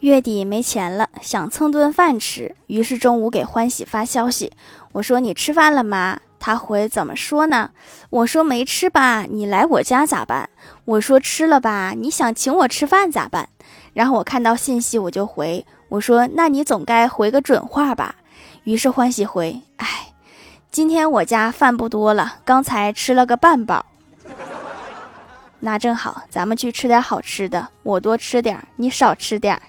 月底没钱了，想蹭顿饭吃，于是中午给欢喜发消息，我说你吃饭了吗？他回怎么说呢？我说没吃吧，你来我家咋办？我说吃了吧，你想请我吃饭咋办？然后我看到信息我就回，我说那你总该回个准话吧。于是欢喜回，哎，今天我家饭不多了，刚才吃了个半饱。那正好，咱们去吃点好吃的，我多吃点，你少吃点。